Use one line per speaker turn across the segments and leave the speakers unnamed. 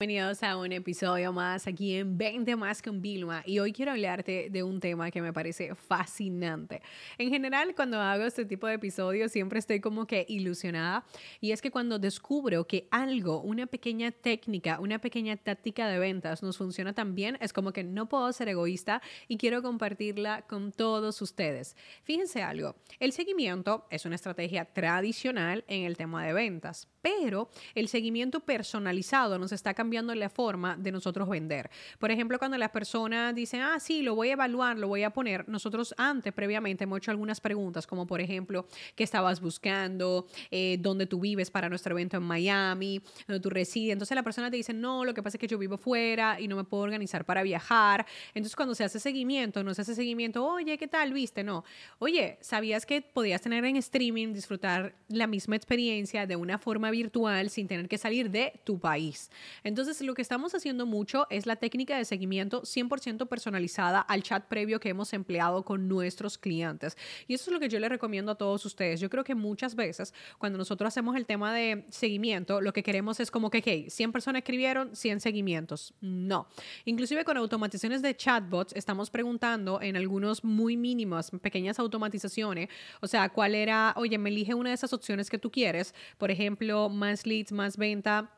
Bienvenidos a un episodio más aquí en 20 más con Vilma y hoy quiero hablarte de un tema que me parece fascinante. En general cuando hago este tipo de episodios siempre estoy como que ilusionada y es que cuando descubro que algo, una pequeña técnica, una pequeña táctica de ventas nos funciona tan bien, es como que no puedo ser egoísta y quiero compartirla con todos ustedes. Fíjense algo, el seguimiento es una estrategia tradicional en el tema de ventas, pero el seguimiento personalizado nos está cambiando cambiando la forma de nosotros vender. Por ejemplo, cuando las personas dicen, ah, sí, lo voy a evaluar, lo voy a poner, nosotros antes, previamente, hemos hecho algunas preguntas, como por ejemplo, ¿qué estabas buscando? Eh, ¿Dónde tú vives para nuestro evento en Miami? ¿Dónde tú resides? Entonces la persona te dice, no, lo que pasa es que yo vivo fuera y no me puedo organizar para viajar. Entonces cuando se hace seguimiento, no se hace seguimiento, oye, ¿qué tal? ¿Viste? No. Oye, ¿sabías que podías tener en streaming, disfrutar la misma experiencia de una forma virtual sin tener que salir de tu país? Entonces, entonces, lo que estamos haciendo mucho es la técnica de seguimiento 100% personalizada al chat previo que hemos empleado con nuestros clientes. Y eso es lo que yo les recomiendo a todos ustedes. Yo creo que muchas veces cuando nosotros hacemos el tema de seguimiento, lo que queremos es como que, hey, 100 personas escribieron, 100 seguimientos. No. Inclusive con automatizaciones de chatbots, estamos preguntando en algunos muy mínimos, pequeñas automatizaciones, o sea, cuál era, oye, me elige una de esas opciones que tú quieres, por ejemplo, más leads, más venta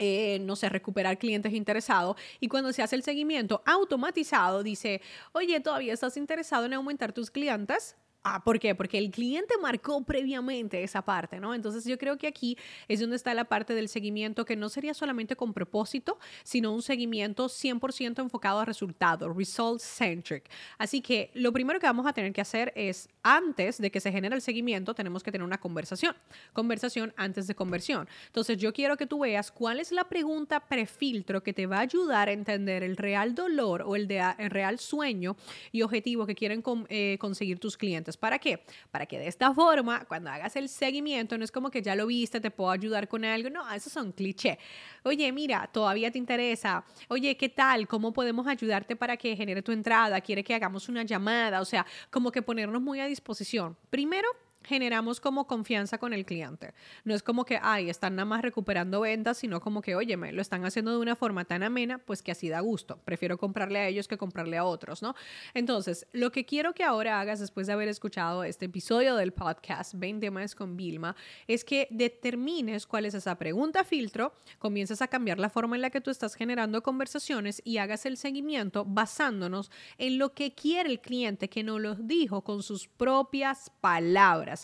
eh, no sé, recuperar clientes interesados. Y cuando se hace el seguimiento automatizado, dice, oye, ¿todavía estás interesado en aumentar tus clientes? Ah, ¿por qué? Porque el cliente marcó previamente esa parte, ¿no? Entonces yo creo que aquí es donde está la parte del seguimiento que no sería solamente con propósito, sino un seguimiento 100% enfocado a resultados, result centric. Así que lo primero que vamos a tener que hacer es, antes de que se genere el seguimiento, tenemos que tener una conversación. Conversación antes de conversión. Entonces yo quiero que tú veas cuál es la pregunta prefiltro que te va a ayudar a entender el real dolor o el, de, el real sueño y objetivo que quieren eh, conseguir tus clientes. ¿Para qué? Para que de esta forma, cuando hagas el seguimiento, no es como que ya lo viste, te puedo ayudar con algo. No, esos son clichés. Oye, mira, todavía te interesa. Oye, ¿qué tal? ¿Cómo podemos ayudarte para que genere tu entrada? ¿Quiere que hagamos una llamada? O sea, como que ponernos muy a disposición. Primero, generamos como confianza con el cliente. No es como que, ay, están nada más recuperando ventas, sino como que, óyeme, lo están haciendo de una forma tan amena, pues que así da gusto. Prefiero comprarle a ellos que comprarle a otros, ¿no? Entonces, lo que quiero que ahora hagas después de haber escuchado este episodio del podcast 20 más con Vilma, es que determines cuál es esa pregunta filtro, comiences a cambiar la forma en la que tú estás generando conversaciones y hagas el seguimiento basándonos en lo que quiere el cliente que nos lo dijo con sus propias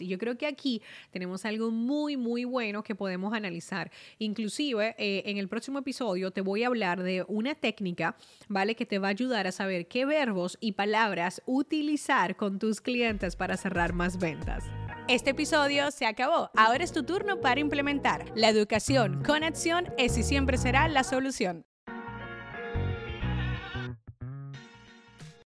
Y yo creo que aquí tenemos algo muy, muy bueno que podemos analizar. Inclusive, eh, en el próximo episodio te voy a hablar de una técnica, ¿vale? Que te va a ayudar a saber qué verbos y palabras utilizar con tus clientes para cerrar más ventas. Este episodio se acabó. Ahora es tu turno para implementar. La educación con acción es y siempre será la solución.